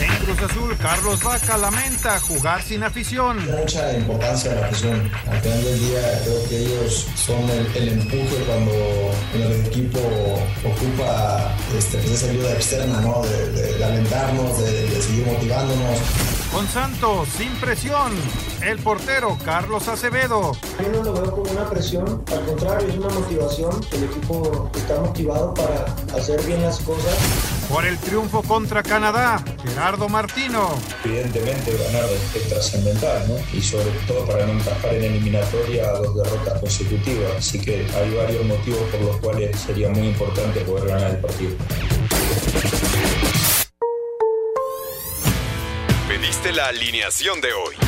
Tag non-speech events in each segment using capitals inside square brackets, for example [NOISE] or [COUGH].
En Cruz Azul, Carlos Vaca lamenta jugar sin afición. Mucha importancia a la afición. Al final del día creo que ellos son el, el empuje cuando el equipo ocupa este, pues esa ayuda externa, ¿no? De, de, de alentarnos, de, de seguir motivándonos. Con Santos, sin presión, el portero Carlos Acevedo. Yo no lo veo como una presión, al contrario, es una motivación. El equipo está motivado para hacer bien las cosas. Por el triunfo contra Canadá, Gerardo Martino. Evidentemente ganar es trascendental, ¿no? Y sobre todo para no encajar en eliminatoria a dos derrotas consecutivas. Así que hay varios motivos por los cuales sería muy importante poder ganar el partido. Pediste la alineación de hoy.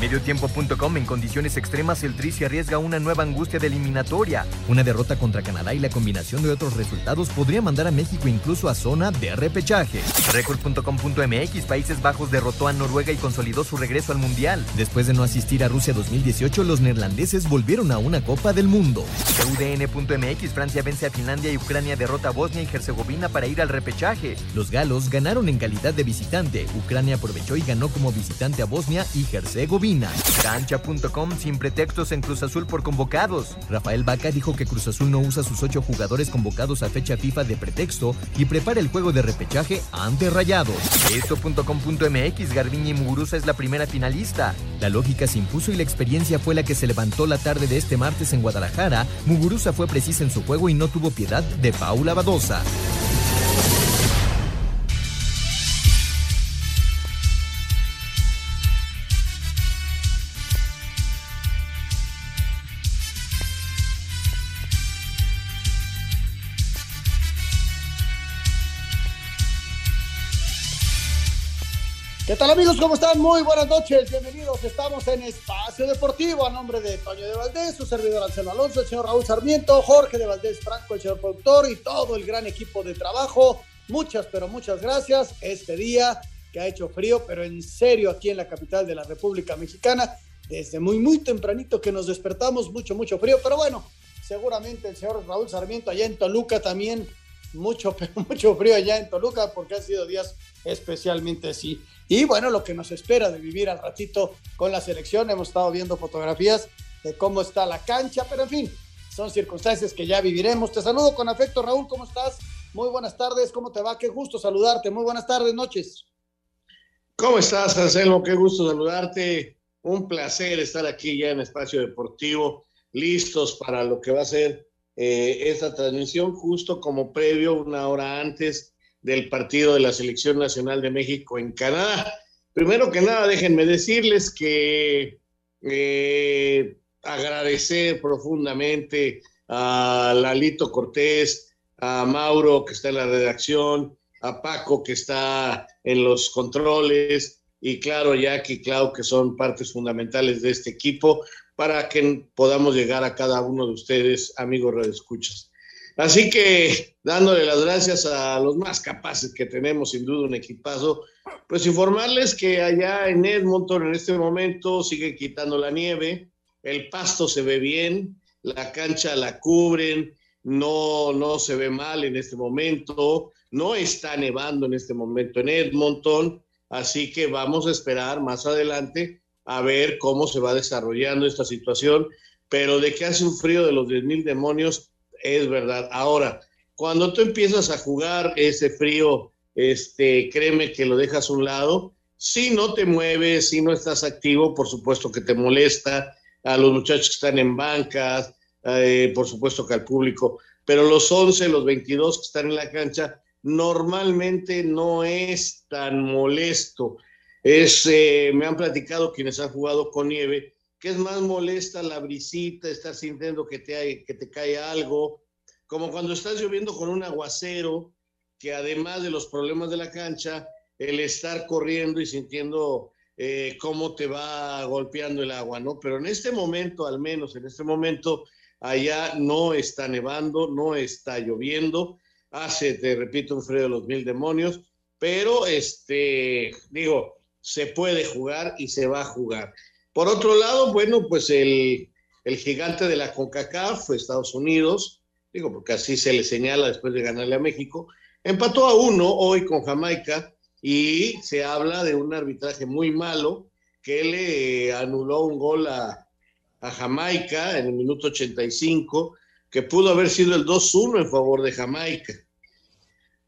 Mediotiempo.com en condiciones extremas el Tri se arriesga una nueva angustia de eliminatoria. Una derrota contra Canadá y la combinación de otros resultados podría mandar a México incluso a zona de repechaje. Record.com.mx Países Bajos derrotó a Noruega y consolidó su regreso al Mundial. Después de no asistir a Rusia 2018, los neerlandeses volvieron a una Copa del Mundo. UDN.mx Francia vence a Finlandia y Ucrania derrota a Bosnia y Herzegovina para ir al repechaje. Los galos ganaron en calidad de visitante. Ucrania aprovechó y ganó como visitante a Bosnia y Herzegovina. Cancha.com sin pretextos en Cruz Azul por convocados. Rafael Vaca dijo que Cruz Azul no usa sus ocho jugadores convocados a fecha FIFA de pretexto y prepara el juego de repechaje ante Rayados. Esto.com.mx Garbiñe Muguruza es la primera finalista. La lógica se impuso y la experiencia fue la que se levantó la tarde de este martes en Guadalajara. Muguruza fue precisa en su juego y no tuvo piedad de Paula Badosa. ¿Qué tal amigos? ¿Cómo están? Muy buenas noches, bienvenidos. Estamos en Espacio Deportivo a nombre de Toño de Valdés, su servidor Anselmo Alonso, el señor Raúl Sarmiento, Jorge de Valdés Franco, el señor productor y todo el gran equipo de trabajo. Muchas, pero muchas gracias. Este día que ha hecho frío, pero en serio aquí en la capital de la República Mexicana, desde muy, muy tempranito que nos despertamos, mucho, mucho frío, pero bueno, seguramente el señor Raúl Sarmiento allá en Toluca también, mucho, [LAUGHS] pero mucho frío allá en Toluca, porque han sido días especialmente así. Y bueno, lo que nos espera de vivir al ratito con la selección, hemos estado viendo fotografías de cómo está la cancha, pero en fin, son circunstancias que ya viviremos. Te saludo con afecto, Raúl, ¿cómo estás? Muy buenas tardes, ¿cómo te va? Qué gusto saludarte, muy buenas tardes, noches. ¿Cómo estás, Anselmo? Qué gusto saludarte. Un placer estar aquí ya en Espacio Deportivo, listos para lo que va a ser eh, esta transmisión, justo como previo, una hora antes del partido de la Selección Nacional de México en Canadá. Primero que nada, déjenme decirles que eh, agradecer profundamente a Lalito Cortés, a Mauro que está en la redacción, a Paco que está en los controles y claro, Jackie y Clau que son partes fundamentales de este equipo para que podamos llegar a cada uno de ustedes, amigos redescuchas. Así que dándole las gracias a los más capaces que tenemos, sin duda un equipazo, pues informarles que allá en Edmonton en este momento siguen quitando la nieve, el pasto se ve bien, la cancha la cubren, no, no se ve mal en este momento, no está nevando en este momento en Edmonton, así que vamos a esperar más adelante a ver cómo se va desarrollando esta situación, pero de que hace un frío de los 10 mil demonios, es verdad. Ahora, cuando tú empiezas a jugar ese frío, este, créeme que lo dejas a un lado. Si no te mueves, si no estás activo, por supuesto que te molesta a los muchachos que están en bancas, eh, por supuesto que al público, pero los 11, los 22 que están en la cancha, normalmente no es tan molesto. Es, eh, me han platicado quienes han jugado con nieve, que es más molesta la brisita, estar sintiendo que te, que te cae algo, como cuando estás lloviendo con un aguacero, que además de los problemas de la cancha, el estar corriendo y sintiendo eh, cómo te va golpeando el agua, ¿no? Pero en este momento, al menos en este momento, allá no está nevando, no está lloviendo, hace, te repito, un frío de los mil demonios, pero este, digo, se puede jugar y se va a jugar. Por otro lado, bueno, pues el, el gigante de la CONCACAF, Estados Unidos, digo, porque así se le señala después de ganarle a México, empató a uno hoy con Jamaica y se habla de un arbitraje muy malo que le anuló un gol a, a Jamaica en el minuto 85, que pudo haber sido el 2-1 en favor de Jamaica.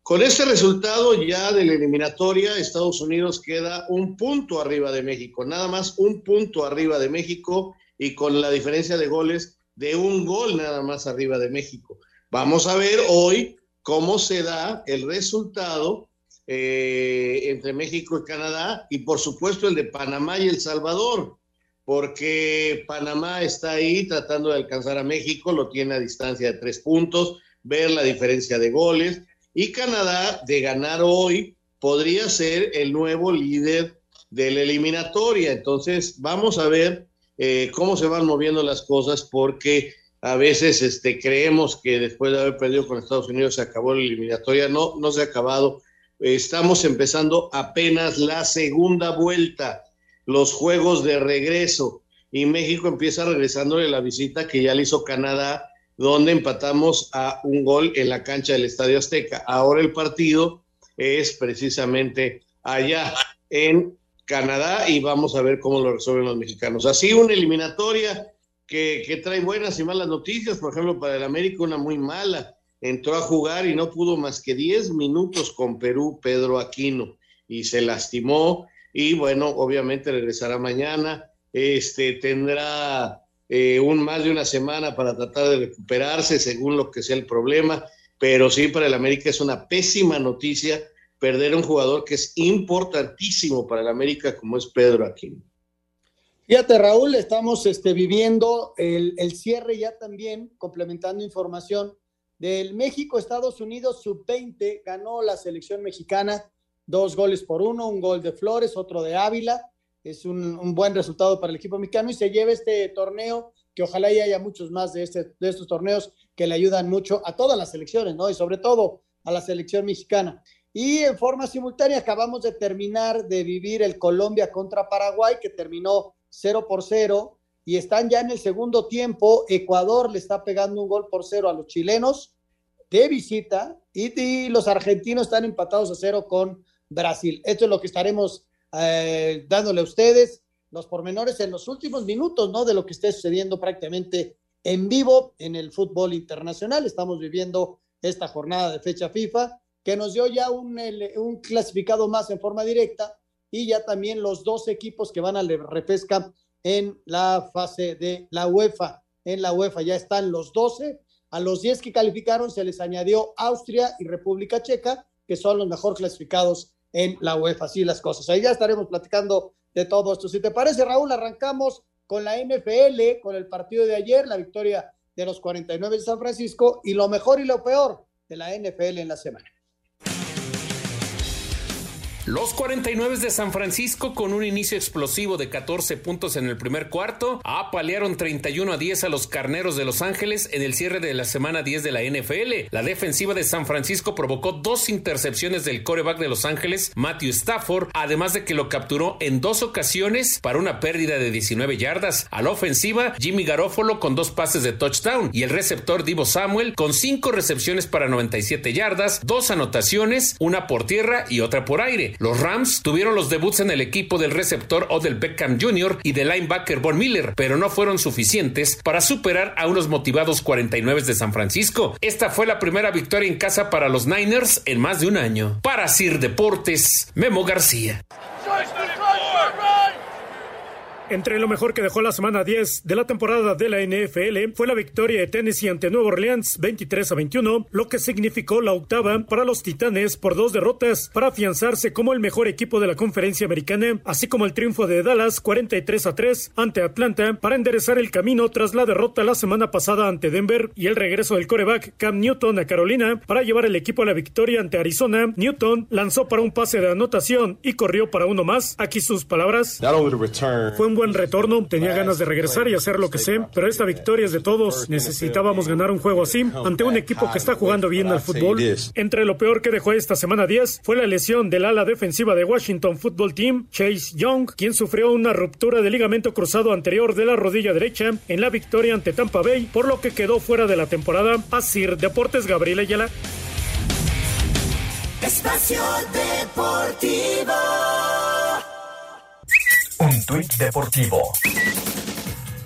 Con este resultado ya de la eliminatoria, Estados Unidos queda un punto arriba de México, nada más un punto arriba de México y con la diferencia de goles de un gol nada más arriba de México. Vamos a ver hoy cómo se da el resultado eh, entre México y Canadá y por supuesto el de Panamá y El Salvador, porque Panamá está ahí tratando de alcanzar a México, lo tiene a distancia de tres puntos, ver la diferencia de goles y Canadá, de ganar hoy, podría ser el nuevo líder de la eliminatoria. Entonces, vamos a ver eh, cómo se van moviendo las cosas, porque a veces este, creemos que después de haber perdido con Estados Unidos se acabó la eliminatoria. No, no se ha acabado. Estamos empezando apenas la segunda vuelta, los juegos de regreso. Y México empieza regresándole la visita que ya le hizo Canadá donde empatamos a un gol en la cancha del Estadio Azteca. Ahora el partido es precisamente allá en Canadá y vamos a ver cómo lo resuelven los mexicanos. Así una eliminatoria que, trae buenas y malas noticias, por ejemplo, para el América una muy mala. Entró a jugar y no pudo más que 10 minutos con Perú, Pedro Aquino, y se lastimó y bueno, obviamente regresará mañana. Este tendrá eh, un más de una semana para tratar de recuperarse según lo que sea el problema, pero sí para el América es una pésima noticia perder un jugador que es importantísimo para el América como es Pedro Aquino. Fíjate, Raúl, estamos este, viviendo el, el cierre ya también, complementando información del México-Estados Unidos sub-20, ganó la selección mexicana dos goles por uno, un gol de Flores, otro de Ávila, es un, buen resultado para el equipo mexicano y se lleva este torneo, que ojalá y haya muchos más de, este, de estos torneos que le ayudan mucho a todas las selecciones, ¿no? Y sobre todo a la selección mexicana. Y en forma simultánea acabamos de terminar de vivir el Colombia contra Paraguay, que terminó 0 por 0, y están ya en el segundo tiempo. Ecuador le está pegando un gol por cero a los chilenos de visita, y, y los argentinos están empatados a cero con Brasil. Esto es lo que estaremos eh, dándole a ustedes los pormenores en los últimos minutos, ¿no? De lo que esté sucediendo prácticamente en vivo en el fútbol internacional. Estamos viviendo esta jornada de fecha FIFA que nos dio ya un, clasificado más en forma directa y ya también los dos equipos que van a la en la fase de la UEFA. En la UEFA ya están los 12. A los 10 que calificaron se les añadió Austria y República Checa, que son los mejor clasificados en la UEFA. Así las cosas. Ahí ya estaremos platicando de todo esto. Si te parece, Raúl, arrancamos con la NFL, con el partido de ayer, la victoria de los 49 de San Francisco y lo mejor y lo peor de la NFL en la semana. Los 49 de San Francisco con un inicio explosivo de 14 puntos en el primer cuarto apalearon 31 a 10 a los Carneros de Los Ángeles en el cierre de la semana 10 de la NFL. La defensiva de San Francisco provocó dos intercepciones del coreback de Los Ángeles, Matthew Stafford, además de que lo capturó en dos ocasiones para una pérdida de 19 yardas. A la ofensiva, Jimmy Garofolo con dos pases de touchdown y el receptor Divo Samuel con cinco recepciones para 97 yardas, dos anotaciones, una por tierra y otra por aire. Los Rams tuvieron los debuts en el equipo del receptor Odell Beckham Jr. y del linebacker Von Miller, pero no fueron suficientes para superar a unos motivados 49 de San Francisco. Esta fue la primera victoria en casa para los Niners en más de un año. Para Sir Deportes, Memo García. Entre lo mejor que dejó la semana 10 de la temporada de la NFL fue la victoria de Tennessee ante Nueva Orleans 23 a 21, lo que significó la octava para los Titanes por dos derrotas para afianzarse como el mejor equipo de la conferencia americana, así como el triunfo de Dallas 43 a 3 ante Atlanta para enderezar el camino tras la derrota la semana pasada ante Denver y el regreso del coreback Cam Newton a Carolina para llevar el equipo a la victoria ante Arizona. Newton lanzó para un pase de anotación y corrió para uno más. Aquí sus palabras. Fue un buen retorno, tenía ganas de regresar y hacer lo que sé, pero esta victoria es de todos. Necesitábamos ganar un juego así ante un equipo que está jugando bien al fútbol. Entre lo peor que dejó esta semana 10 fue la lesión del ala defensiva de Washington Football Team, Chase Young, quien sufrió una ruptura de ligamento cruzado anterior de la rodilla derecha en la victoria ante Tampa Bay, por lo que quedó fuera de la temporada. Asir Deportes Gabriel Ayala. Espacio Deportivo. Un tuit deportivo.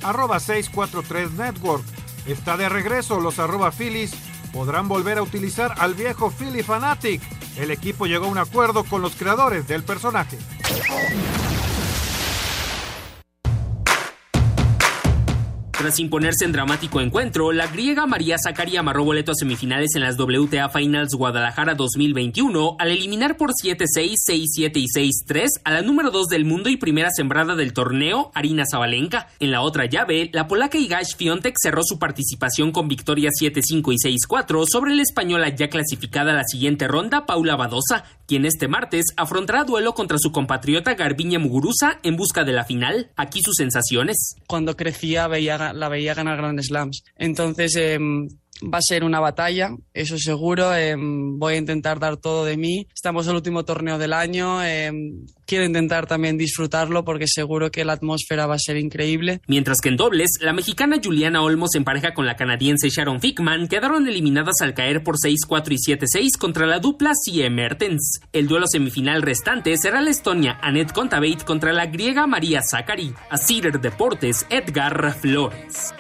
Arroba 643 Network. Está de regreso. Los arroba Phillies podrán volver a utilizar al viejo Philly Fanatic. El equipo llegó a un acuerdo con los creadores del personaje. Tras imponerse en dramático encuentro, la griega María Zacari amarró boleto a semifinales en las WTA Finals Guadalajara 2021 al eliminar por 7-6, 6-7 y 6-3 a la número 2 del mundo y primera sembrada del torneo, Arina Zabalenka. En la otra llave, la polaca Igash Fiontek cerró su participación con victoria 7-5 y 6-4 sobre la española ya clasificada a la siguiente ronda, Paula Badosa, quien este martes afrontará duelo contra su compatriota Garbiña Muguruza en busca de la final. Aquí sus sensaciones. Cuando crecía veía la veía ganar Grand Slams. Entonces eh, va a ser una batalla, eso seguro. Eh, voy a intentar dar todo de mí. Estamos en el último torneo del año. Eh, quiero intentar también disfrutarlo porque seguro que la atmósfera va a ser increíble. Mientras que en dobles, la mexicana Juliana Olmos en pareja con la canadiense Sharon Fickman quedaron eliminadas al caer por 6-4 y 7-6 contra la dupla CM Mertens. El duelo semifinal restante será la estonia Annette Contaveit contra la griega María Zachary. A Cider Deportes, Edgar Flores.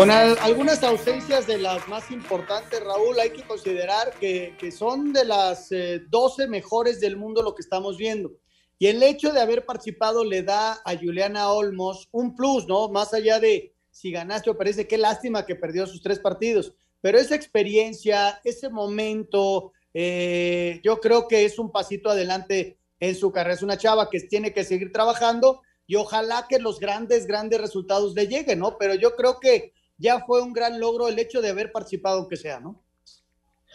Con algunas ausencias de las más importantes, Raúl, hay que considerar que, son de las 12 eh, mejores del mundo lo que estamos viendo. Y el hecho de haber participado le da a Juliana Olmos un plus, ¿no? Más allá de si ganaste o parece qué lástima que perdió sus tres partidos. Pero esa experiencia, ese momento, eh, yo creo que es un pasito adelante en su carrera. Es una chava que tiene que seguir trabajando y ojalá que los grandes, grandes resultados le lleguen, ¿no? Pero yo creo que ya fue un gran logro el hecho de haber participado, aunque sea, ¿no?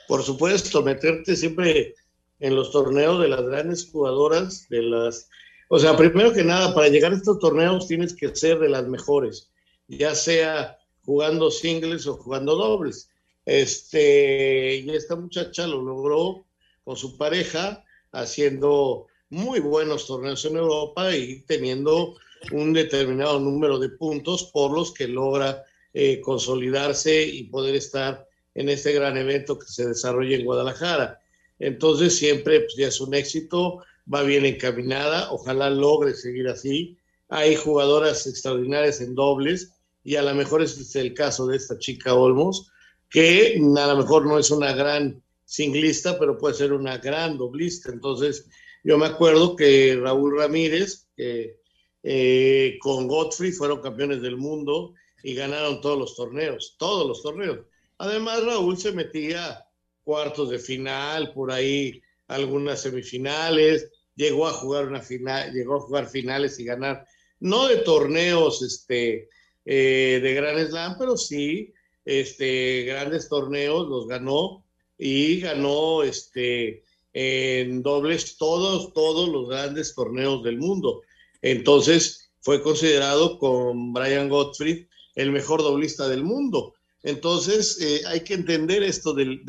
Por supuesto, meterte siempre en los torneos de las grandes jugadoras, de las... O sea, primero que nada, para llegar a estos torneos tienes que ser de las mejores, ya sea jugando singles o jugando dobles. Este, y esta muchacha lo logró con su pareja, haciendo muy buenos torneos en Europa y teniendo un determinado número de puntos por los que logra eh, consolidarse y poder estar en este gran evento que se desarrolla en Guadalajara. Entonces siempre pues, ya es un éxito, va bien encaminada, ojalá logre seguir así. Hay jugadoras extraordinarias en dobles y a lo mejor es el caso de esta chica Olmos, que a lo mejor no es una gran singlista, pero puede ser una gran doblista. Entonces yo me acuerdo que Raúl Ramírez, que eh, con Godfrey fueron campeones del mundo y ganaron todos los torneos, todos los torneos. Además, Raúl se metía cuartos de final, por ahí algunas semifinales, llegó a jugar una final, llegó a jugar finales y ganar, no de torneos este, eh, de Gran Slam, pero sí este, grandes torneos los ganó y ganó este, en dobles todos, todos los grandes torneos del mundo. Entonces fue considerado con Brian Gottfried el mejor doblista del mundo. Entonces, eh, hay que entender esto del,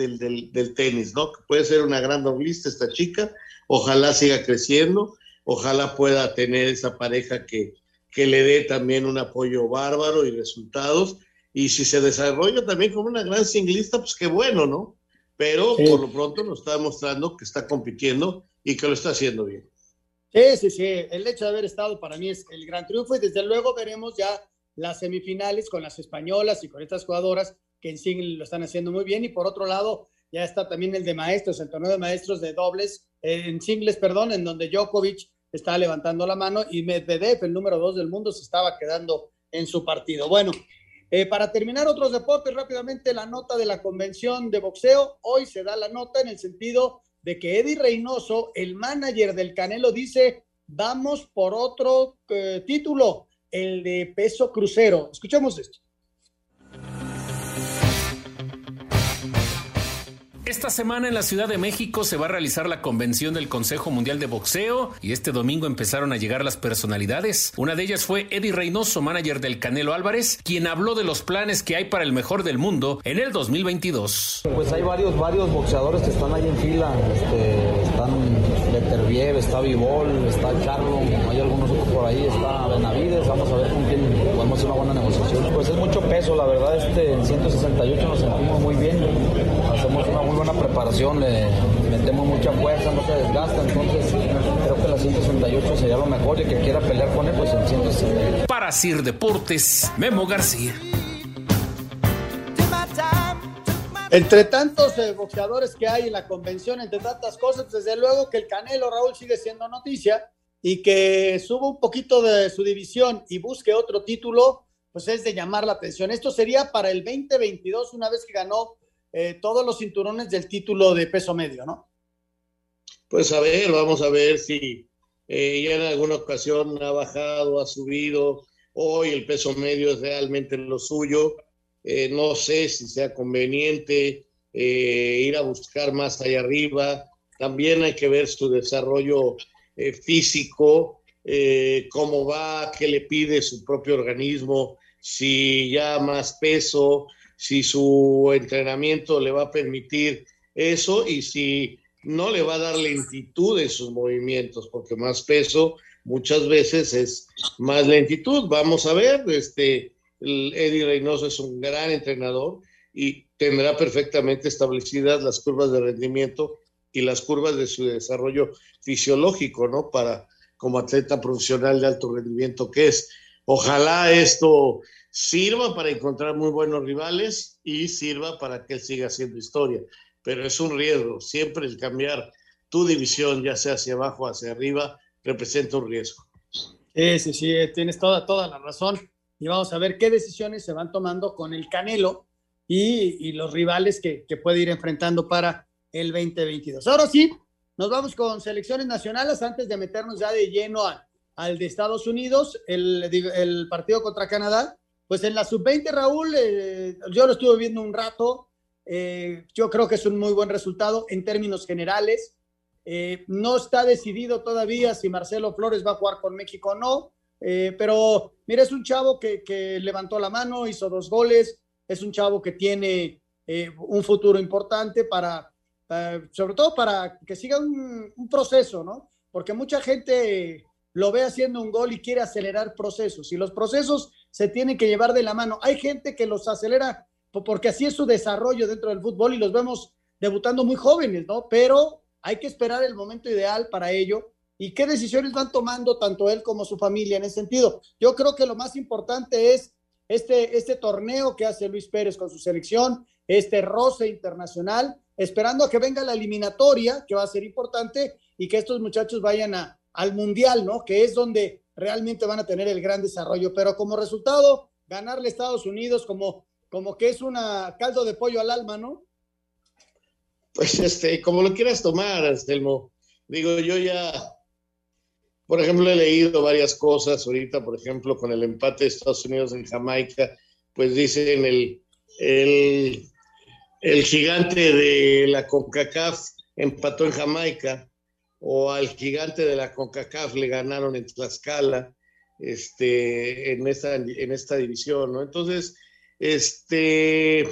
tenis, ¿no? Que puede ser una gran doblista esta chica, ojalá siga creciendo, ojalá pueda tener esa pareja que, que le dé también un apoyo bárbaro y resultados. Y si se desarrolla también como una gran singlista, pues qué bueno, ¿no? pero por lo pronto nos está demostrando que está compitiendo y que lo está haciendo bien. Sí, sí, sí. El hecho de haber estado para mí es el gran triunfo y desde luego veremos ya las semifinales con las españolas y con estas jugadoras que en sí lo están haciendo muy bien. Y por otro lado, ya está también el de maestros, el torneo de maestros de dobles, eh, en singles, perdón, en donde Djokovic está levantando la mano y Medvedev, el número dos del mundo, se estaba quedando en su partido. Bueno, eh, para terminar otros deportes, rápidamente la nota de la convención de boxeo. Hoy se da la nota en el sentido de que Eddie Reynoso, el manager del Canelo, dice, vamos por otro eh, título, el de peso crucero. Escuchemos esto. Esta semana en la Ciudad de México se va a realizar la convención del Consejo Mundial de Boxeo y este domingo empezaron a llegar las personalidades. Una de ellas fue Eddie Reynoso, manager del Canelo Álvarez, quien habló de los planes que hay para el mejor del mundo en el 2022. Pues hay varios, varios boxeadores que están ahí en fila. Este, están Leterbiev, está Vivol, está Charlo, hay algunos otros por ahí, está Benavides. Vamos a ver con quién podemos hacer una buena negociación. Pues es la verdad, este en 168 nos sentimos muy bien. Hacemos una muy buena preparación, le metemos mucha fuerza, no se desgasta, entonces creo que la 168 sería lo mejor y que quiera pelear con él, pues en 168. Para Sir Deportes, Memo García. Entre tantos eh, boxeadores que hay en la convención, entre tantas cosas, desde luego que el Canelo Raúl sigue siendo noticia y que suba un poquito de su división y busque otro título, pues es de llamar la atención. Esto sería para el 2022, una vez que ganó eh, todos los cinturones del título de peso medio, ¿no? Pues a ver, vamos a ver si eh, ya en alguna ocasión ha bajado, ha subido. Hoy el peso medio es realmente lo suyo. Eh, no sé si sea conveniente ir a buscar más allá arriba. También hay que ver su desarrollo físico, cómo va, qué le pide su propio organismo, si ya más peso, si su entrenamiento le va a permitir eso y si no le va a dar lentitud en sus movimientos, porque más peso muchas veces es más lentitud. Vamos a ver, este, Eddie Reynoso es un gran entrenador y tendrá perfectamente establecidas las curvas de rendimiento y las curvas de su desarrollo fisiológico, ¿no? Para como atleta profesional de alto rendimiento que es. Ojalá esto sirva para encontrar muy buenos rivales y sirva para que él siga haciendo historia. Pero es un riesgo, siempre el cambiar tu división, ya sea hacia abajo o hacia arriba, representa un riesgo. Sí, sí, tienes toda, toda la razón. Y vamos a ver qué decisiones se van tomando con el Canelo y, los rivales que, que puede ir enfrentando para el 2022. Ahora sí, nos vamos con selecciones nacionales antes de meternos ya de lleno al de Estados Unidos, el, el partido contra Canadá pues en la sub-20, Raúl, eh, yo lo estuve viendo un rato. Eh, yo creo que es un muy buen resultado en términos generales. Eh, no está decidido todavía si Marcelo Flores va a jugar con México o no, pero mira, es un chavo que, que, levantó la mano, hizo dos goles, es un chavo que tiene un futuro importante para, sobre todo para que siga un, un proceso, ¿no? Porque mucha gente lo ve haciendo un gol y quiere acelerar procesos. Y los procesos se tienen que llevar de la mano. Hay gente que los acelera porque así es su desarrollo dentro del fútbol y los vemos debutando muy jóvenes, ¿no? Pero hay que esperar el momento ideal para ello. ¿Y qué decisiones van tomando tanto él como su familia en ese sentido? Yo creo que lo más importante es este, este torneo que hace Luis Pérez con su selección, este roce internacional, esperando a que venga la eliminatoria, que va a ser importante, y que estos muchachos vayan a, al Mundial, ¿no? Que es donde realmente van a tener el gran desarrollo. Pero como resultado, ganarle a Estados Unidos como, como que es una caldo de pollo al alma, ¿no? Pues este, como lo quieras tomar, Estelmo. Digo, yo ya, por ejemplo, he leído varias cosas ahorita, por ejemplo, con el empate de Estados Unidos en Jamaica, pues dicen el, el, el gigante de la CONCACAF empató en Jamaica o al gigante de la CONCACAF le ganaron en Tlaxcala este, en, esta, en esta división, ¿no? Entonces, este,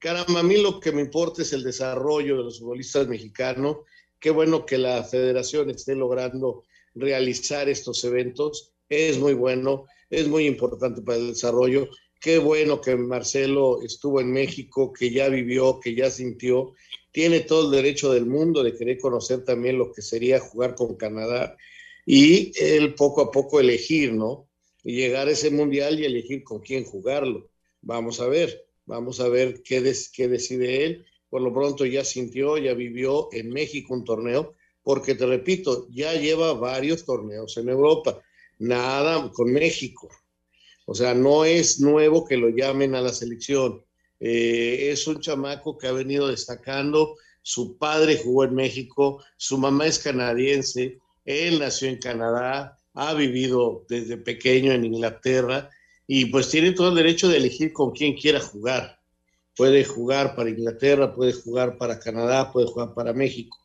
caramba, a mí lo que me importa es el desarrollo de los futbolistas mexicanos. Qué bueno que la federación esté logrando realizar estos eventos. Es muy bueno, es muy importante para el desarrollo. Qué bueno que Marcelo estuvo en México, que ya vivió, que ya sintió tiene todo el derecho del mundo de querer conocer también lo que sería jugar con Canadá y él poco a poco elegir, ¿no? Y llegar a ese mundial y elegir con quién jugarlo. Vamos a ver, vamos a ver qué, qué decide él. Por lo pronto ya sintió, ya vivió en México un torneo, porque te repito, ya lleva varios torneos en Europa, nada con México. O sea, no es nuevo que lo llamen a la selección. Eh, es un chamaco que ha venido destacando. Su padre jugó en México, su mamá es canadiense, él nació en Canadá, ha vivido desde pequeño en Inglaterra y pues tiene todo el derecho de elegir con quién quiera jugar. Puede jugar para Inglaterra, puede jugar para Canadá, puede jugar para México.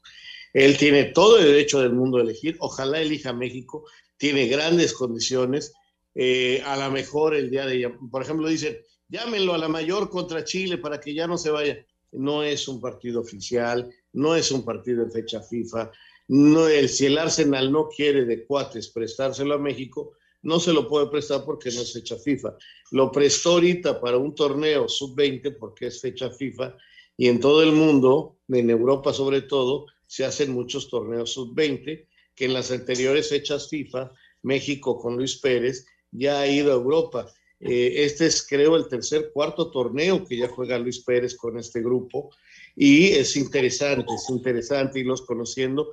Él tiene todo el derecho del mundo de elegir. Ojalá elija México. Tiene grandes condiciones. Eh, a lo mejor el día de, por ejemplo, dicen, llámenlo a la mayor contra Chile para que ya no se vaya. No es un partido oficial, no es un partido en fecha FIFA. No, el, si el Arsenal no quiere de cuates prestárselo a México, no se lo puede prestar porque no es fecha FIFA. Lo prestó ahorita para un torneo sub-20 porque es fecha FIFA y en todo el mundo, en Europa sobre todo, se hacen muchos torneos sub-20 que en las anteriores fechas FIFA, México con Luis Pérez ya ha ido a Europa. Eh, este es creo el tercer, cuarto torneo que ya juega Luis Pérez con este grupo y es interesante, es interesante irlos conociendo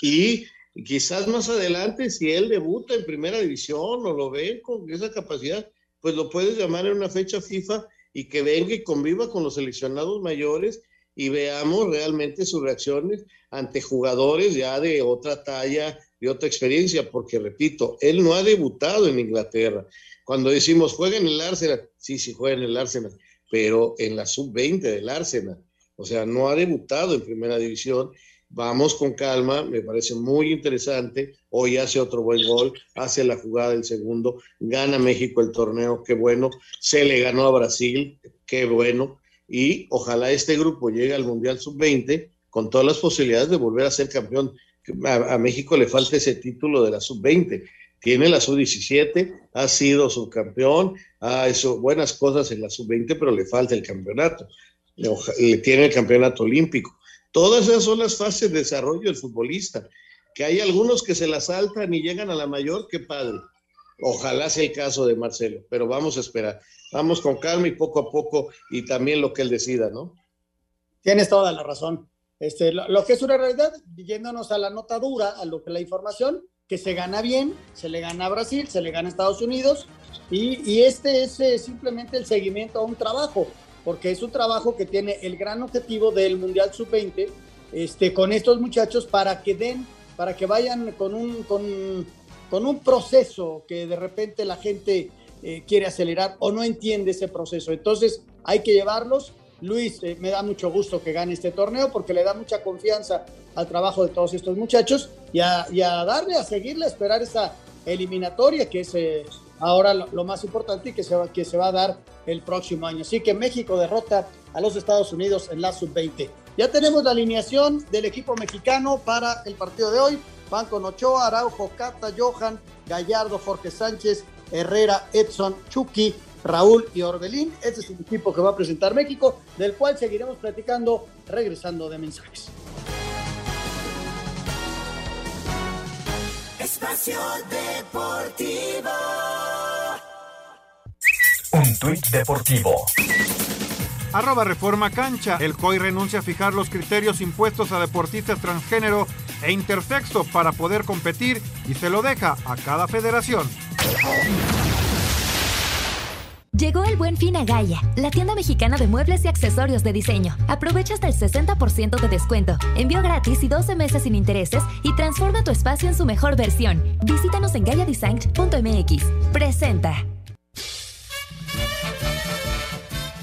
y quizás más adelante si él debuta en primera división o lo ven con esa capacidad, pues lo puedes llamar en una fecha FIFA y que venga y conviva con los seleccionados mayores y veamos realmente sus reacciones ante jugadores ya de otra talla, de otra experiencia, porque repito, él no ha debutado en Inglaterra. Cuando decimos juega en el Arsenal, sí, sí juega en el Arsenal, pero en la sub-20 del Arsenal. O sea, no ha debutado en primera división. Vamos con calma, me parece muy interesante. Hoy hace otro buen gol, hace la jugada del segundo, gana México el torneo, qué bueno. Se le ganó a Brasil, qué bueno. Y ojalá este grupo llegue al Mundial Sub-20 con todas las posibilidades de volver a ser campeón. A, a México le falta ese título de la Sub-20 tiene la sub-17, ha sido subcampeón, ha hecho buenas cosas en la sub-20, pero le falta el campeonato le tiene el campeonato olímpico. Todas esas son las fases de desarrollo del futbolista. Que hay algunos que se la saltan y llegan a la mayor, qué padre. Ojalá sea el caso de Marcelo, pero vamos a esperar. Vamos con calma y poco a poco y también lo que él decida, ¿no? Tienes toda la razón. Este, lo, que es una realidad, yéndonos a la nota dura, a lo que la información, que se gana bien, se le gana a Brasil, se le gana a Estados Unidos, y, y este es eh, simplemente el seguimiento a un trabajo porque es un trabajo que tiene el gran objetivo del Mundial Sub-20 este, con estos muchachos para que den, para que vayan con un, con, con un proceso que de repente la gente eh, quiere acelerar o no entiende ese proceso. Entonces hay que llevarlos. Luis, eh, me da mucho gusto que gane este torneo porque le da mucha confianza al trabajo de todos estos muchachos y a, darle, a seguirle, a esperar esa eliminatoria que es eh, ahora lo, más importante y que se, va, que se va a dar el próximo año. Así que México derrota a los Estados Unidos en la sub-20. Ya tenemos la alineación del equipo mexicano para el partido de hoy. Van con Ochoa, Araujo, Cata, Johan, Gallardo, Jorge Sánchez, Herrera, Edson, Chucky, Raúl y Orbelín. Este es el equipo que va a presentar México, del cual seguiremos platicando regresando de mensajes. Espacio Deportivo. Un tuit deportivo. Arroba Reforma Cancha. El COI renuncia a fijar los criterios impuestos a deportistas transgénero e intersexo para poder competir y se lo deja a cada federación. Llegó el buen fin a Gaia, la tienda mexicana de muebles y accesorios de diseño. Aprovecha hasta el 60% de descuento, envío gratis y 12 meses sin intereses y transforma tu espacio en su mejor versión. Visítanos en gaiadesign.mx. Presenta.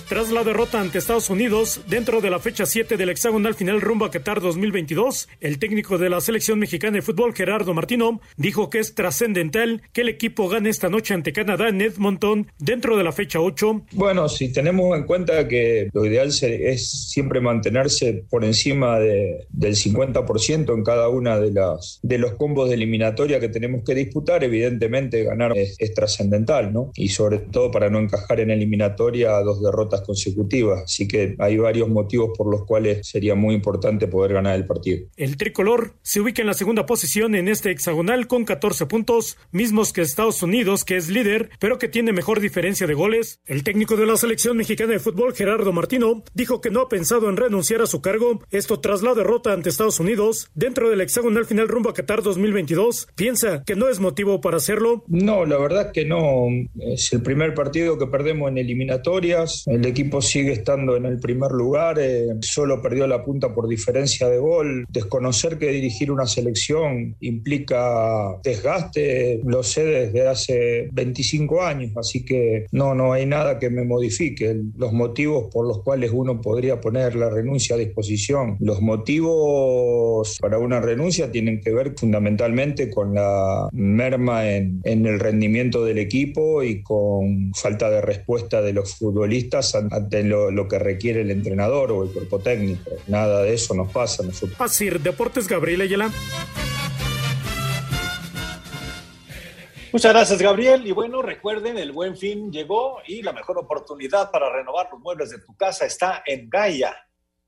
Tras la derrota ante Estados Unidos, dentro de la fecha 7 del hexagonal final rumbo a Qatar 2022, el técnico de la selección mexicana de fútbol, Gerardo Martino, dijo que es trascendental que el equipo gane esta noche ante Canadá en Edmonton dentro de la fecha 8. Bueno, si tenemos en cuenta que lo ideal es siempre mantenerse por encima de, del 50% en cada una de, las, de los combos de eliminatoria que tenemos que disputar, evidentemente ganar es, es trascendental, ¿no? Y sobre todo para no encajar en eliminatoria dos derrotas consecutivas. Así que hay varios motivos por los cuales sería muy importante poder ganar el partido. El tricolor se ubica en la segunda posición en este hexagonal con 14 puntos, mismos que Estados Unidos, que es líder, pero que tiene mejor diferencia de goles. El técnico de la selección mexicana de fútbol, Gerardo Martino, dijo que no ha pensado en renunciar a su cargo, esto tras la derrota ante Estados Unidos dentro del hexagonal final rumbo a Qatar 2022. ¿Piensa que no es motivo para hacerlo? No, la verdad que no. Es el primer partido que perdemos en eliminatorias. El equipo sigue estando en el primer lugar. Eh, solo perdió la punta por diferencia de gol. Desconocer que dirigir una selección implica desgaste, lo sé desde hace 25 años, así que no, no hay nada que me modifique. Los motivos por los cuales uno podría poner la renuncia a disposición, los motivos para una renuncia tienen que ver fundamentalmente con la merma en, en el rendimiento del equipo y con falta de respuesta de los futbolistas ante lo, lo que requiere el entrenador o el cuerpo técnico. Nada de eso nos pasa. Nosotros. Así, Deportes Gabriel Ayala. Muchas gracias, Gabriel. Y bueno, recuerden, el buen fin llegó y la mejor oportunidad para renovar los muebles de tu casa está en Gaia.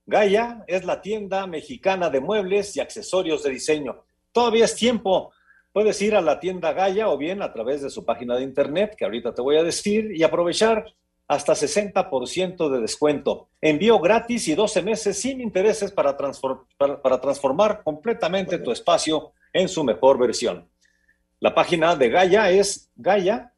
Gaia es la tienda mexicana de muebles y accesorios de diseño. Todavía es tiempo. Puedes ir a la tienda Gaia o bien a través de su página de internet, que ahorita te voy a decir, y aprovechar hasta 60% de descuento. Envío gratis y 12 meses sin intereses para, para transformar completamente tu espacio en su mejor versión. La página de Gaia es gaia.mx.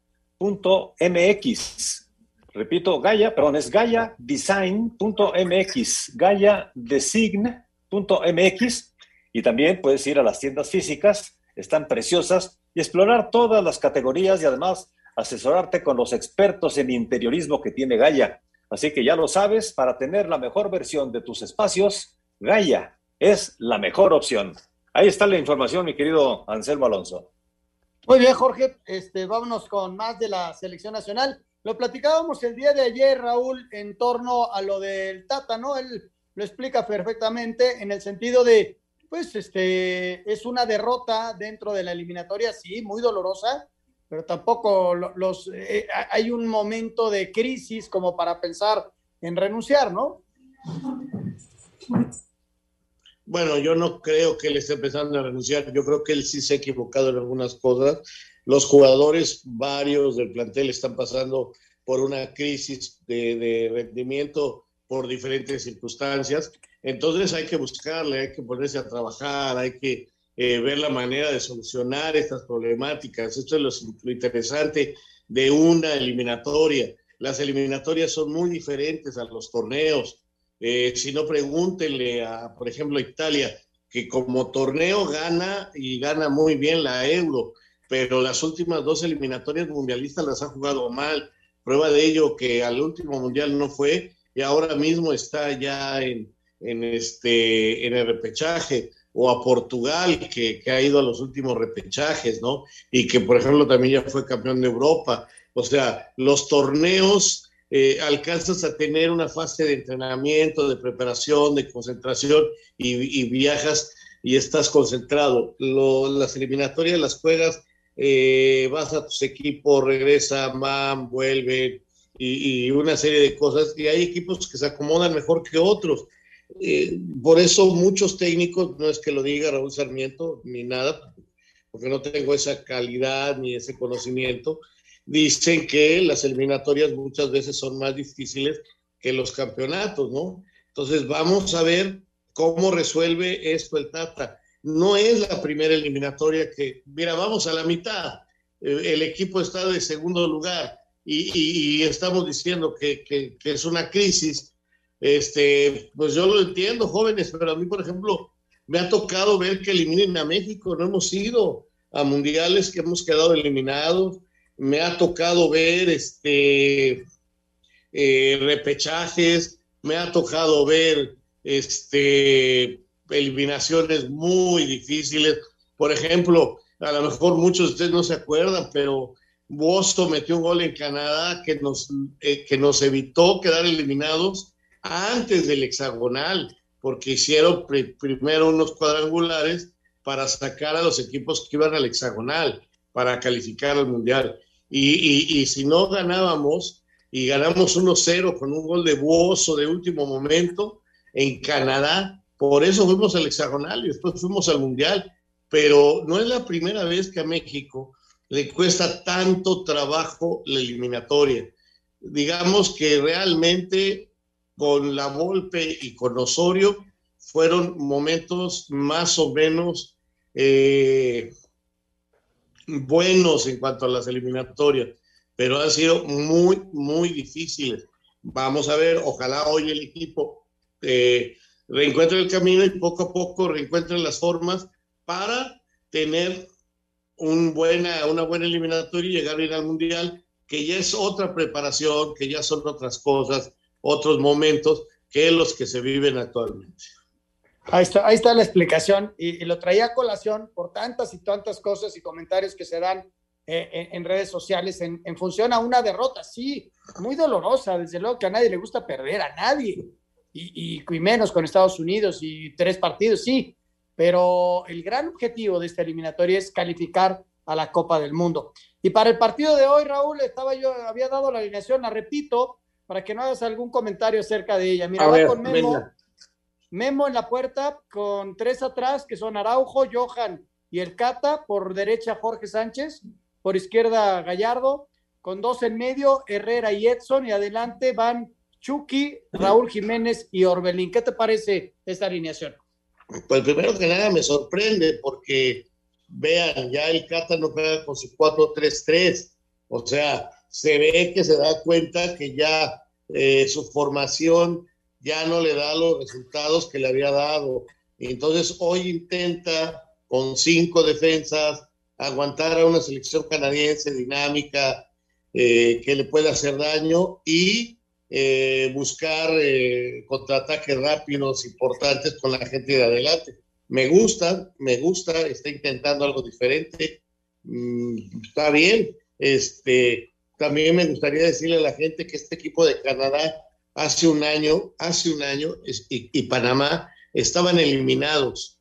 Repito, Gaia, perdón, es gaiadesign.mx, gaiadesign.mx. Y también puedes ir a las tiendas físicas, están preciosas, y explorar todas las categorías y además asesorarte con los expertos en interiorismo que tiene Gaia. Así que ya lo sabes, para tener la mejor versión de tus espacios, Gaia es la mejor opción. Ahí está la información, mi querido Anselmo Alonso. Muy bien, Jorge, este, vámonos con más de la selección nacional. Lo platicábamos el día de ayer, Raúl, en torno a lo del Tata, ¿no? Él lo explica perfectamente en el sentido de, pues, este, es una derrota dentro de la eliminatoria, sí, muy dolorosa, pero tampoco los, eh, hay un momento de crisis como para pensar en renunciar, ¿no? Bueno, yo no creo que él esté empezando a renunciar. Yo creo que él sí se ha equivocado en algunas cosas. Los jugadores, varios del plantel, están pasando por una crisis de rendimiento por diferentes circunstancias. Entonces hay que buscarle, hay que ponerse a trabajar, hay que eh, ver la manera de solucionar estas problemáticas. Esto es lo, interesante de una eliminatoria. Las eliminatorias son muy diferentes a los torneos. Eh, si no, pregúntenle a, por ejemplo, Italia, que como torneo gana y gana muy bien la Euro, pero las últimas dos eliminatorias mundialistas las ha jugado mal. Prueba de ello que al último mundial no fue y ahora mismo está ya en, en este, en el repechaje o a Portugal, que, que, ha ido a los últimos repechajes, ¿no? Y que, por ejemplo, también ya fue campeón de Europa. O sea, los torneos eh, alcanzas a tener una fase de entrenamiento, de preparación, de concentración y, viajas y estás concentrado. Las eliminatorias las juegas, eh, vas a tus equipos, regresa, man, vuelve y, y una serie de cosas. Y hay equipos que se acomodan mejor que otros. Eh, por eso muchos técnicos, no es que lo diga Raúl Sarmiento ni nada, porque no tengo esa calidad ni ese conocimiento, dicen que las eliminatorias muchas veces son más difíciles que los campeonatos, ¿no? Entonces vamos a ver cómo resuelve esto el Tata. No es la primera eliminatoria que, mira, vamos a la mitad, el equipo está de segundo lugar y, estamos diciendo que es una crisis este, pues yo lo entiendo, jóvenes, pero a mí, por ejemplo, me ha tocado ver que eliminen a México, no hemos ido a mundiales que hemos quedado eliminados, me ha tocado ver este eh, repechajes, me ha tocado ver este eliminaciones muy difíciles. Por ejemplo, a lo mejor muchos de ustedes no se acuerdan, pero Boston metió un gol en Canadá que nos, eh, que nos evitó quedar eliminados antes del hexagonal, porque hicieron pr primero unos cuadrangulares para sacar a los equipos que iban al hexagonal, para calificar al mundial. Y, y, y si no ganábamos, y ganamos 1-0 con un gol de Buoso de último momento en Canadá. Por eso fuimos al hexagonal y después fuimos al mundial. Pero no es la primera vez que a México le cuesta tanto trabajo la eliminatoria. Digamos que realmente con la Volpe y con Osorio fueron momentos más o menos eh, buenos en cuanto a las eliminatorias pero han sido muy, muy difíciles. Vamos a ver, ojalá hoy el equipo eh, reencuentre el camino y poco a poco reencuentre las formas para tener una buena eliminatoria y llegar a ir al Mundial, que ya es otra preparación, que ya son otras cosas, otros momentos que los que se viven actualmente. Ahí está, ahí está la explicación y, y, lo traía a colación por tantas y tantas cosas y comentarios que se dan eh, en, redes sociales en, función a una derrota, sí, muy dolorosa, desde luego que a nadie le gusta perder, a nadie, y, y, menos con Estados Unidos y tres partidos, sí, pero el gran objetivo de esta eliminatoria es calificar a la Copa del Mundo. Y para el partido de hoy, Raúl, estaba yo, había dado la alineación, la repito, para que no hagas algún comentario acerca de ella. Mira, va con Memo, Memo en la puerta, con tres atrás, que son Araujo, Johan y el Cata, por derecha Jorge Sánchez, por izquierda Gallardo, con dos en medio, Herrera y Edson, y adelante van Chucky, Raúl Jiménez y Orbelín. ¿Qué te parece esta alineación? Pues primero que nada me sorprende porque vean, ya el Cata no juega con su 4-3-3, o sea, se ve que se da cuenta que ya eh, su formación ya no le da los resultados que le había dado. Entonces hoy intenta con cinco defensas, aguantar a una selección canadiense dinámica eh, que le pueda hacer daño y eh, buscar eh, contraataques rápidos, importantes con la gente de adelante. Me gusta, me gusta, está intentando algo diferente, mm, está bien. Este, también me gustaría decirle a la gente que este equipo de Canadá hace un año, hace un año, y Panamá estaban eliminados,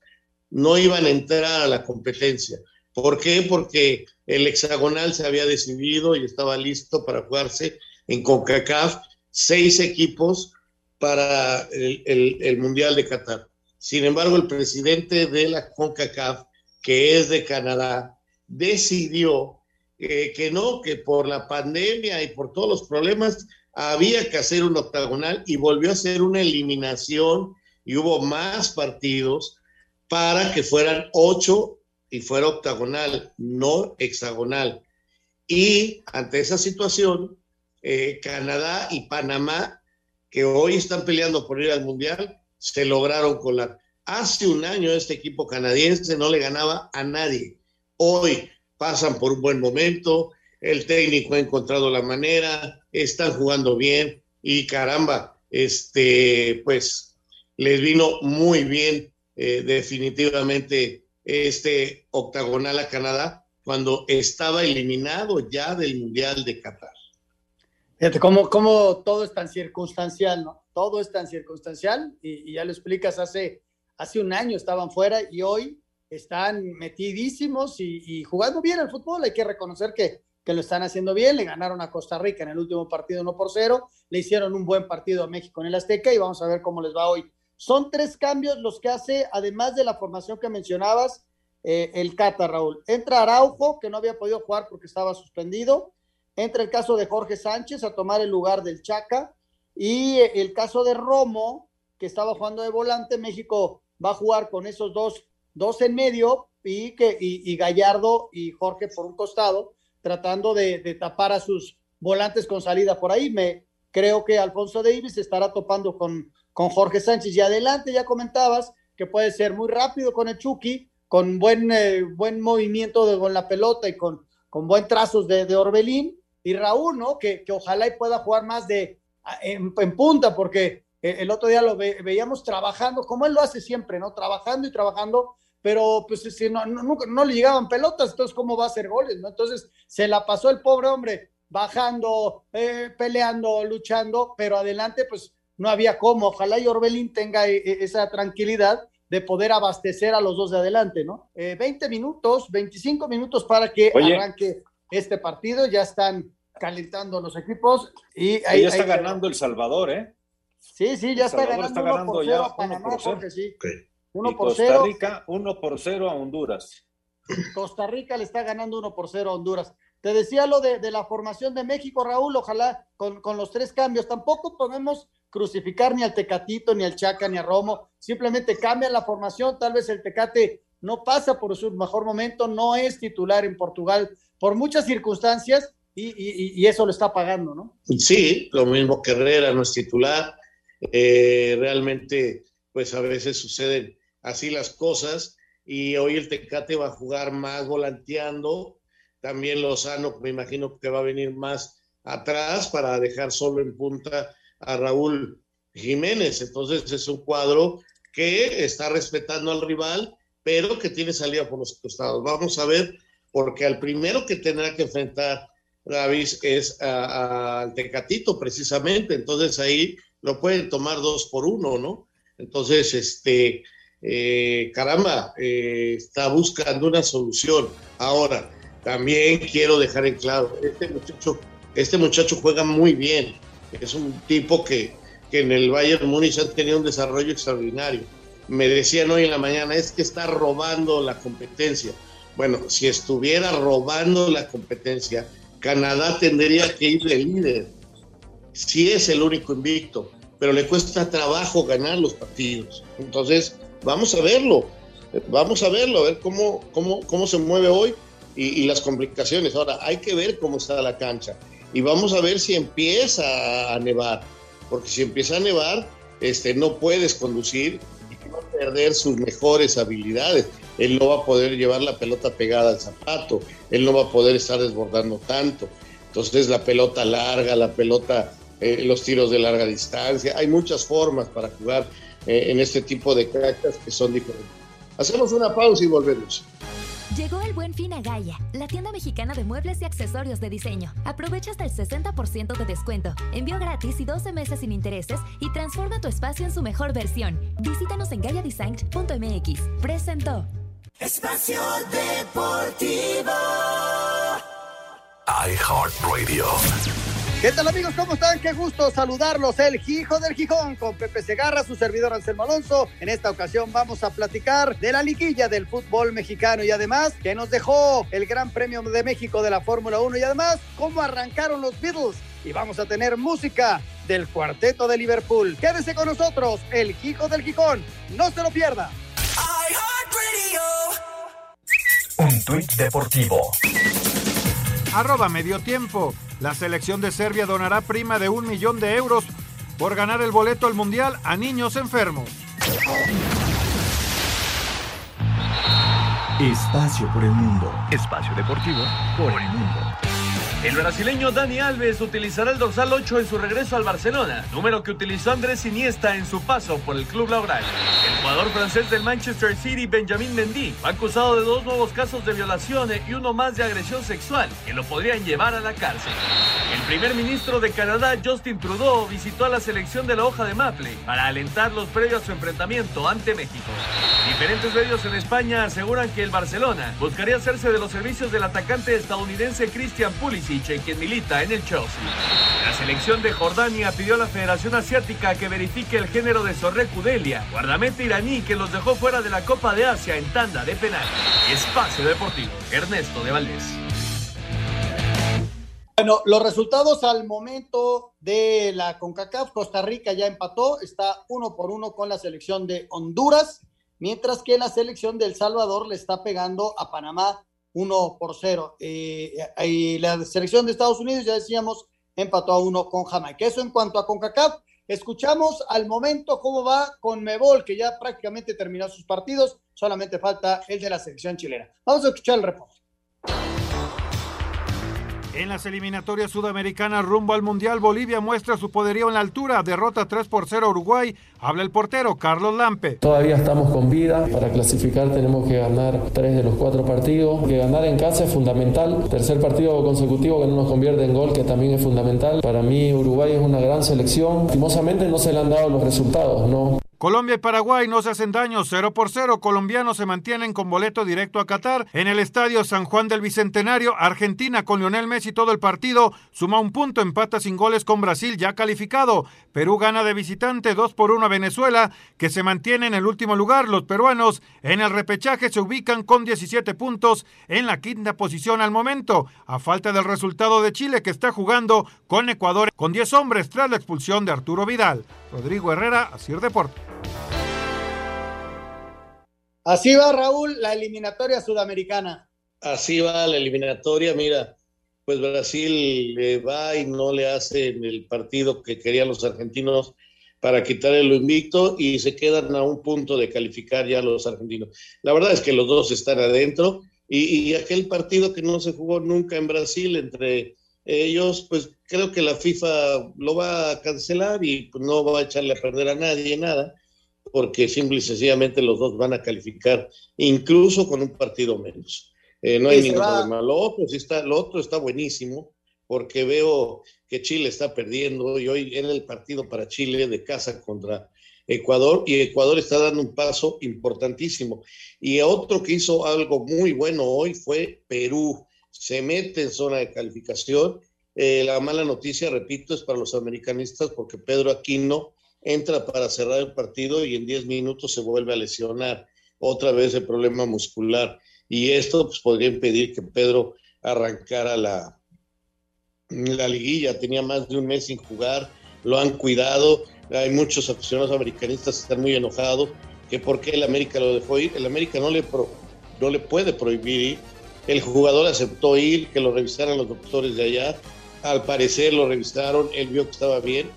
no iban a entrar a la competencia ¿Por qué? Porque el hexagonal se había decidido y estaba listo para jugarse en CONCACAF seis equipos para el, Mundial de Qatar. Sin embargo, el presidente de la CONCACAF, que es de Canadá, decidió eh, que no, que por la pandemia y por todos los problemas había que hacer un octagonal y volvió a hacer una eliminación y hubo más partidos para que fueran ocho y fuera octagonal, no hexagonal. Y ante esa situación, eh, Canadá y Panamá, que hoy están peleando por ir al Mundial, se lograron colar. Hace un año este equipo canadiense no le ganaba a nadie. Hoy pasan por un buen momento, el técnico ha encontrado la manera, están jugando bien y caramba, este, pues les vino muy bien eh, definitivamente este octagonal a Canadá cuando estaba eliminado ya del Mundial de Qatar. Fíjate cómo, cómo todo es tan circunstancial, ¿no? Todo es tan circunstancial y, ya lo explicas, hace, hace un año estaban fuera y hoy están metidísimos y, jugando bien al fútbol. Hay que reconocer que, que, lo están haciendo bien. Le ganaron a Costa Rica en el último partido 1 por 0. Le hicieron un buen partido a México en el Azteca y vamos a ver cómo les va hoy son tres cambios los que hace, además de la formación que mencionabas, eh, el Cata, Raúl. Entra Araujo, que no había podido jugar porque estaba suspendido. Entra el caso de Jorge Sánchez a tomar el lugar del Chaca. Y eh, el caso de Romo, que estaba jugando de volante. México va a jugar con esos dos, dos en medio y, que, y, Gallardo y Jorge por un costado, tratando de, de, tapar a sus volantes con salida por ahí. Me creo que Alfonso Davis estará topando con con Jorge Sánchez. Y adelante ya comentabas que puede ser muy rápido con el Chucky, con buen, eh, buen movimiento de, con la pelota y con, con buen trazos de, Orbelín. Y Raúl, ¿no? Que, que, ojalá y pueda jugar más de en, punta, porque eh, el otro día lo veíamos trabajando, como él lo hace siempre, ¿no? Trabajando y trabajando, pero pues si no, no, no, le llegaban pelotas, entonces ¿cómo va a hacer goles, no? Entonces se la pasó el pobre hombre bajando, eh, peleando, luchando, pero adelante pues no había cómo. Ojalá y Orbelín tenga eh, eh, esa tranquilidad de poder abastecer a los dos de adelante, ¿no? Eh, 20 minutos, 25 minutos para que arranque este partido. Ya están calentando los equipos. Y ahí, ya está ganando El Salvador, ¿eh? Sí, sí, ya está ganando, está ganando por ya Panamá, por cero. sí. Uno por Costa Rica, 1 por 0 a Honduras. Costa Rica le está ganando 1 por 0 a Honduras. Te decía lo de, de la formación de México, Raúl, ojalá con, con, los tres cambios. Tampoco podemos crucificar ni al Tecatito, ni al Chaca, ni a Romo. Simplemente cambian la formación. Tal vez el Tecate no pasa por su mejor momento, no es titular en Portugal por muchas circunstancias y, y, y eso lo está pagando, ¿no? Sí, lo mismo que Herrera no es titular. Eh, realmente, pues a veces suceden así las cosas y hoy el Tecate va a jugar más volanteando también Lozano, me imagino que va a venir más atrás para dejar solo en punta a Raúl Jiménez. Entonces es un cuadro que está respetando al rival, pero que tiene salida por los costados. Vamos a ver, porque al primero que tendrá que enfrentar Davis es al Tecatito, precisamente. Entonces ahí lo pueden tomar dos por uno, ¿no? Entonces, este, eh, caramba, eh, está buscando una solución. Ahora, también quiero dejar en claro, este muchacho, este muchacho juega muy bien. Es un tipo que, que en el Bayern Múnich ha tenido un desarrollo extraordinario. Me decían hoy en la mañana, es que está robando la competencia. Bueno, si estuviera robando la competencia, Canadá tendría que ir de líder. Sí es el único invicto, pero le cuesta trabajo ganar los partidos. Entonces, vamos a verlo, vamos a verlo, a ver cómo, cómo, cómo se mueve hoy y, las complicaciones. Ahora, hay que ver cómo está la cancha y vamos a ver si empieza a nevar, porque si empieza a nevar, este, no puedes conducir y va a perder sus mejores habilidades. Él no va a poder llevar la pelota pegada al zapato, él no va a poder estar desbordando tanto. Entonces la pelota larga, la pelota, eh, los tiros de larga distancia, hay muchas formas para jugar eh, en este tipo de canchas que son diferentes. Hacemos una pausa y volvemos. Llegó el buen fin a Gaia, la tienda mexicana de muebles y accesorios de diseño. Aprovecha hasta el 60% de descuento, envío gratis y 12 meses sin intereses y transforma tu espacio en su mejor versión. Visítanos en gaiadesign.mx. Presentó. Espacio Deportivo. iHeartRadio. ¿Qué tal amigos? ¿Cómo están? Qué gusto saludarlos. El Hijo del Gijón con Pepe Segarra, su servidor Anselmo Alonso. En esta ocasión vamos a platicar de la liguilla del fútbol mexicano y además que nos dejó el Gran Premio de México de la Fórmula 1 y además cómo arrancaron los Beatles. Y vamos a tener música del cuarteto de Liverpool. Quédese con nosotros, el Hijo del Gijón. No se lo pierda. Un tuit deportivo. Arroba medio tiempo. La selección de Serbia donará prima de un millón de euros por ganar el boleto al Mundial a niños enfermos. Espacio por el mundo. Espacio deportivo por el mundo. El brasileño Dani Alves utilizará el dorsal 8 en su regreso al Barcelona, número que utilizó Andrés Iniesta en su paso por el club laural. El jugador francés del Manchester City, Benjamin Mendy, fue acusado de dos nuevos casos de violación y uno más de agresión sexual que lo podrían llevar a la cárcel. El primer ministro de Canadá, Justin Trudeau, visitó a la selección de la hoja de Maple para alentarlos previo a su enfrentamiento ante México. Diferentes medios en España aseguran que el Barcelona buscaría hacerse de los servicios del atacante estadounidense Christian Pulisic y quien milita en el Chelsea. La selección de Jordania pidió a la Federación Asiática que verifique el género de Sorre Kudelia, guardameta iraní que los dejó fuera de la Copa de Asia en tanda de penal. Espacio Deportivo, Ernesto de Valdés. Bueno, los resultados al momento de la CONCACAF, Costa Rica ya empató, está uno por uno con la selección de Honduras, mientras que la selección de El Salvador le está pegando a Panamá 1 por 0. Eh, y la selección de Estados Unidos, ya decíamos, empató a 1 con Jamaica. Eso en cuanto a CONCACAF. Escuchamos al momento cómo va con Mebol, que ya prácticamente terminó sus partidos. Solamente falta el de la selección chilena. Vamos a escuchar el reporte. En las eliminatorias sudamericanas rumbo al Mundial, Bolivia muestra su poderío en la altura. Derrota 3 por 0 a Uruguay. Habla el portero Carlos Lampe. Todavía estamos con vida. Para clasificar tenemos que ganar tres de los cuatro partidos. Que ganar en casa es fundamental. Tercer partido consecutivo que no nos convierte en gol, que también es fundamental. Para mí Uruguay es una gran selección. Lastimosamente no se le han dado los resultados, ¿no? Colombia y Paraguay no se hacen daño, 0 por 0. Colombianos se mantienen con boleto directo a Qatar. En el estadio San Juan del Bicentenario, Argentina con Lionel Messi todo el partido suma un punto, empata sin goles con Brasil ya calificado. Perú gana de visitante 2 por 1 a Venezuela, que se mantiene en el último lugar. Los peruanos en el repechaje se ubican con 17 puntos en la quinta posición al momento, a falta del resultado de Chile que está jugando con Ecuador con 10 hombres tras la expulsión de Arturo Vidal. Rodrigo Herrera, Asir Deporte. Así va, Raúl, la eliminatoria sudamericana. Así va la eliminatoria, mira, pues Brasil le va y no le hace el partido que querían los argentinos para quitarle lo invicto y se quedan a un punto de calificar ya los argentinos. La verdad es que los dos están adentro y, aquel partido que no se jugó nunca en Brasil entre ellos, pues creo que la FIFA lo va a cancelar y no va a echarle a perder a nadie nada porque simple y sencillamente los dos van a calificar, incluso con un partido menos. Eh, no hay ningún problema. Lo otro, sí está, lo otro está buenísimo, porque veo que Chile está perdiendo y hoy era el partido para Chile de casa contra Ecuador y Ecuador está dando un paso importantísimo. Y otro que hizo algo muy bueno hoy fue Perú. Se mete en zona de calificación. Eh, la mala noticia, repito, es para los americanistas porque Pedro Aquino entra para cerrar el partido y en 10 minutos se vuelve a lesionar otra vez el problema muscular. Y esto pues, podría impedir que Pedro arrancara la, la liguilla. Tenía más de un mes sin jugar, lo han cuidado. Hay muchos aficionados americanistas que están muy enojados que por qué el América lo dejó ir. El América no le, no le puede prohibir ir. El jugador aceptó ir, que lo revisaran los doctores de allá. Al parecer lo revisaron, él vio que estaba bien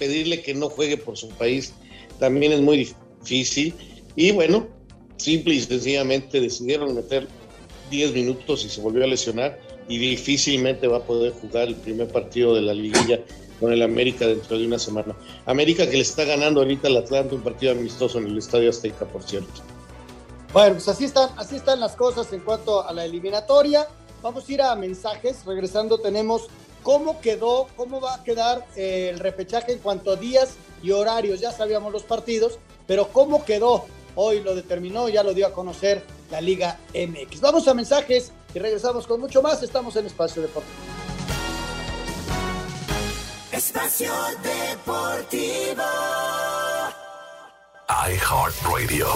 pedirle que no juegue por su país también es muy difícil. Y bueno, simple y sencillamente decidieron meter 10 minutos y se volvió a lesionar y difícilmente va a poder jugar el primer partido de la liguilla con el América dentro de una semana. América que le está ganando ahorita al Atlanta un partido amistoso en el Estadio Azteca, por cierto. Bueno, pues así están, así están las cosas en cuanto a la eliminatoria. Vamos a ir a mensajes. Regresando tenemos cómo quedó, cómo va a quedar el repechaje en cuanto a días y horarios. Ya sabíamos los partidos, pero cómo quedó. Hoy lo determinó, ya lo dio a conocer la Liga MX. Vamos a mensajes y regresamos con mucho más. Estamos en Espacio Deportivo. Espacio Deportivo. iHeartRadio.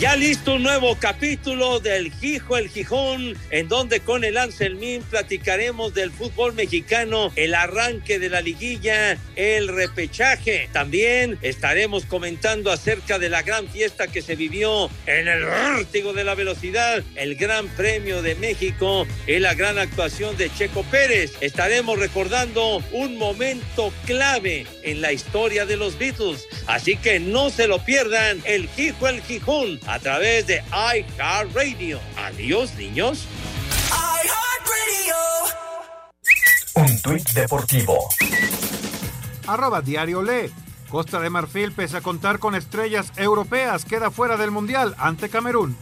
Ya listo un nuevo capítulo del Gijo el Gijón, en donde con el Anselmín platicaremos del fútbol mexicano, el arranque de la liguilla, el repechaje. También estaremos comentando acerca de la gran fiesta que se vivió en el vértigo de la velocidad, el Gran Premio de México y la gran actuación de Checo Pérez. Estaremos recordando un momento clave en la historia de los Beatles. Así que no se lo pierdan, el Gijo el Gijón a través de iHeartRadio. Adiós, niños. Un tuit deportivo. Arroba Diario Le. Costa de Marfil, pese a contar con estrellas europeas, queda fuera del Mundial ante Camerún.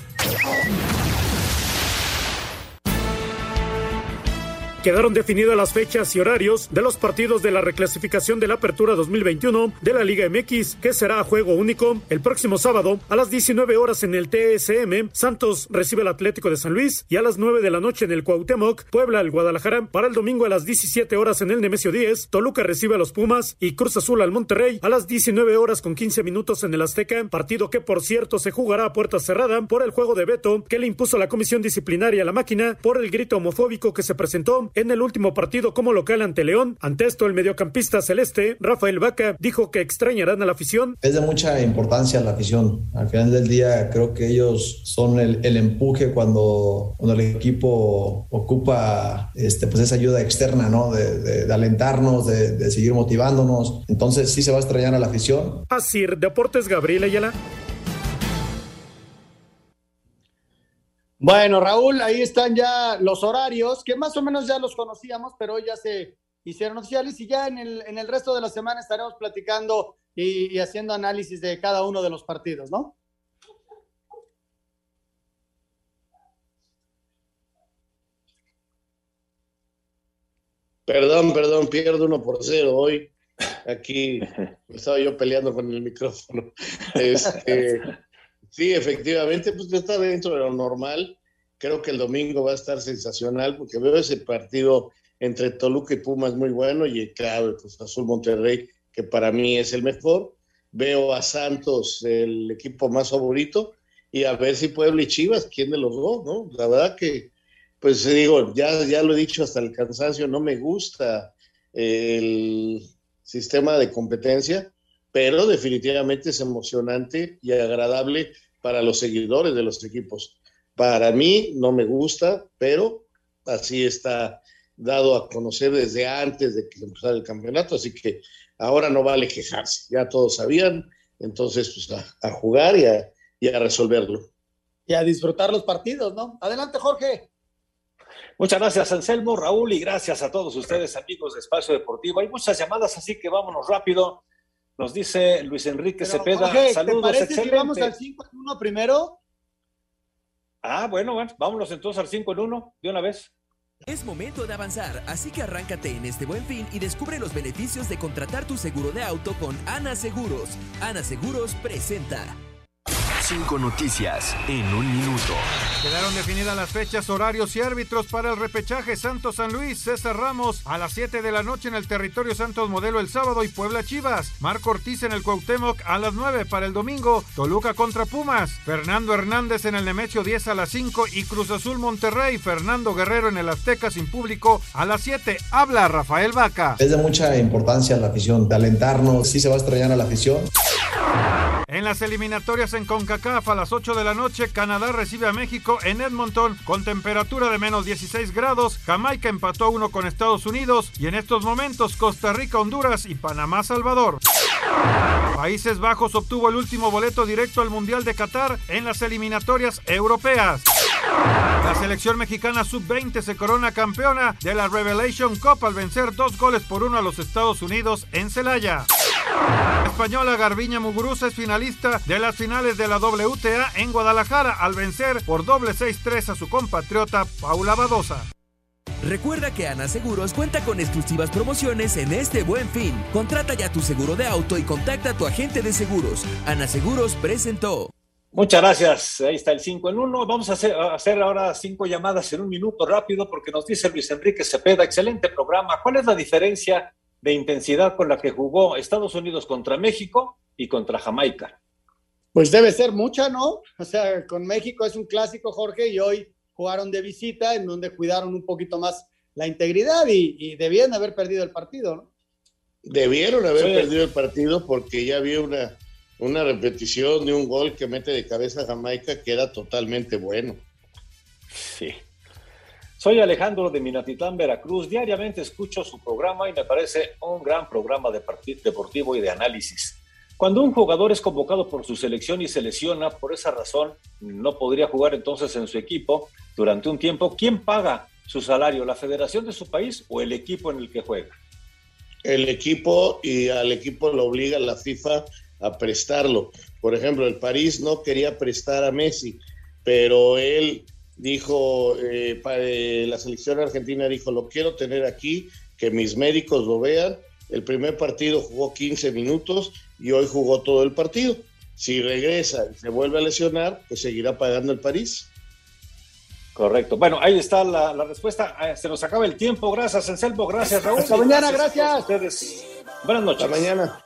Quedaron definidas las fechas y horarios de los partidos de la reclasificación de la Apertura 2021 de la Liga MX, que será a juego único el próximo sábado a las 19 horas en el TSM. Santos recibe al Atlético de San Luis y a las 9 de la noche en el Cuauhtémoc, Puebla al Guadalajara. Para el domingo a las 17 horas en el Nemesio 10, Toluca recibe a los Pumas y Cruz Azul al Monterrey a las 19 horas con 15 minutos en el Azteca, partido que por cierto se jugará a puerta cerrada por el juego de veto que le impuso la comisión disciplinaria a la máquina por el grito homofóbico que se presentó en el último partido como local ante León. Ante esto, el mediocampista celeste, Rafael Vaca, dijo que extrañarán a la afición. Es de mucha importancia la afición. Al final del día, creo que ellos son el, el empuje cuando, cuando, el equipo ocupa este, pues esa ayuda externa, ¿no? De, de, de alentarnos, de, de, seguir motivándonos. Entonces, sí se va a extrañar a la afición. Así, Deportes Gabriel Ayala. Bueno, Raúl, ahí están ya los horarios, que más o menos ya los conocíamos, pero hoy ya se hicieron oficiales y ya en el, en el resto de la semana estaremos platicando y, y haciendo análisis de cada uno de los partidos, ¿no? Perdón, perdón, pierdo uno por cero hoy. Aquí [LAUGHS] estaba yo peleando con el micrófono. Este, sí, efectivamente, pues está dentro de lo normal. Creo que el domingo va a estar sensacional porque veo ese partido entre Toluca y Pumas muy bueno y claro, el Cruz Azul Monterrey, que para mí es el mejor. Veo a Santos, el equipo más favorito, y a ver si Puebla y Chivas, quién de los dos, ¿no? La verdad que, pues digo, ya, ya lo he dicho hasta el cansancio, no me gusta el sistema de competencia, pero definitivamente es emocionante y agradable para los seguidores de los equipos. Para mí no me gusta, pero así está dado a conocer desde antes de que empezara el campeonato, así que ahora no vale quejarse, ya todos sabían, entonces pues a, jugar y a, y a resolverlo. Y a disfrutar los partidos, ¿no? Adelante, Jorge. Muchas gracias, Anselmo, Raúl, y gracias a todos ustedes, amigos de Espacio Deportivo. Hay muchas llamadas, así que vámonos rápido. Nos dice Luis Enrique Cepeda. saludos, ¿te parece vamos al 5 en 1 primero? Ah, bueno, bueno, vámonos entonces al 5 en 1 de una vez. Es momento de avanzar, así que arráncate en este buen fin y descubre los beneficios de contratar tu seguro de auto con Ana Seguros. Ana Seguros presenta. Cinco noticias en un minuto. Quedaron definidas las fechas, horarios y árbitros para el repechaje Santos San Luis, César Ramos a las 7 de la noche en el territorio Santos Modelo el sábado y Puebla Chivas. Marco Ortiz en el Cuauhtémoc a las 9 para el domingo, Toluca contra Pumas. Fernando Hernández en el Nemesio 10 a las 5 y Cruz Azul Monterrey. Fernando Guerrero en el Azteca sin público a las 7. Habla Rafael Vaca. Es de mucha importancia la afición, de alentarnos. Sí se va a extrañar a la afición. En las eliminatorias en CONCACAF a las 8 de la noche, Canadá recibe a México en Edmonton con temperatura de menos 16 grados. Jamaica empató uno con Estados Unidos y en estos momentos Costa Rica, Honduras y Panamá, Salvador. Países Bajos obtuvo el último boleto directo al Mundial de Qatar en las eliminatorias europeas. La selección mexicana sub-20 se corona campeona de la Revelation Cup al vencer dos goles por uno a los Estados Unidos en Celaya. La española Garbiña Muguruza es finalista de las finales de la WTA en Guadalajara al vencer por doble 6-3 a su compatriota Paula Badosa. Recuerda que Ana Seguros cuenta con exclusivas promociones en este buen fin. Contrata ya tu seguro de auto y contacta a tu agente de seguros. Ana Seguros presentó. Muchas gracias. Ahí está el 5 en 1. Vamos a hacer, a hacer, ahora cinco llamadas en un minuto rápido porque nos dice Luis Enrique Cepeda. Excelente programa. ¿Cuál es la diferencia de intensidad con la que jugó Estados Unidos contra México y contra Jamaica? Pues debe ser mucha, ¿no? O sea, con México es un clásico, Jorge, y hoy jugaron de visita en donde cuidaron un poquito más la integridad y, debían haber perdido el partido, ¿no? Debieron haber perdido el partido porque ya había una, una repetición de un gol que mete de cabeza a Jamaica que era totalmente bueno. Sí. Soy Alejandro de Minatitlán, Veracruz. Diariamente escucho su programa y me parece un gran programa de deportivo y de análisis. Cuando un jugador es convocado por su selección y se lesiona, por esa razón no podría jugar entonces en su equipo durante un tiempo, ¿quién paga su salario? ¿La federación de su país o el equipo en el que juega? El equipo y al equipo lo obliga la FIFA a prestarlo. Por ejemplo, el París no quería prestar a Messi, pero él dijo, eh, para, eh, la selección argentina dijo, lo quiero tener aquí, que mis médicos lo vean. El primer partido jugó 15 minutos y hoy jugó todo el partido. Si regresa y se vuelve a lesionar, pues seguirá pagando el París. Correcto. Bueno, ahí está la, respuesta. Ah, se nos acaba el tiempo. Gracias, Anselmo. Gracias, Raúl. Hasta mañana, gracias. ustedes. Buenas noches. Hasta mañana.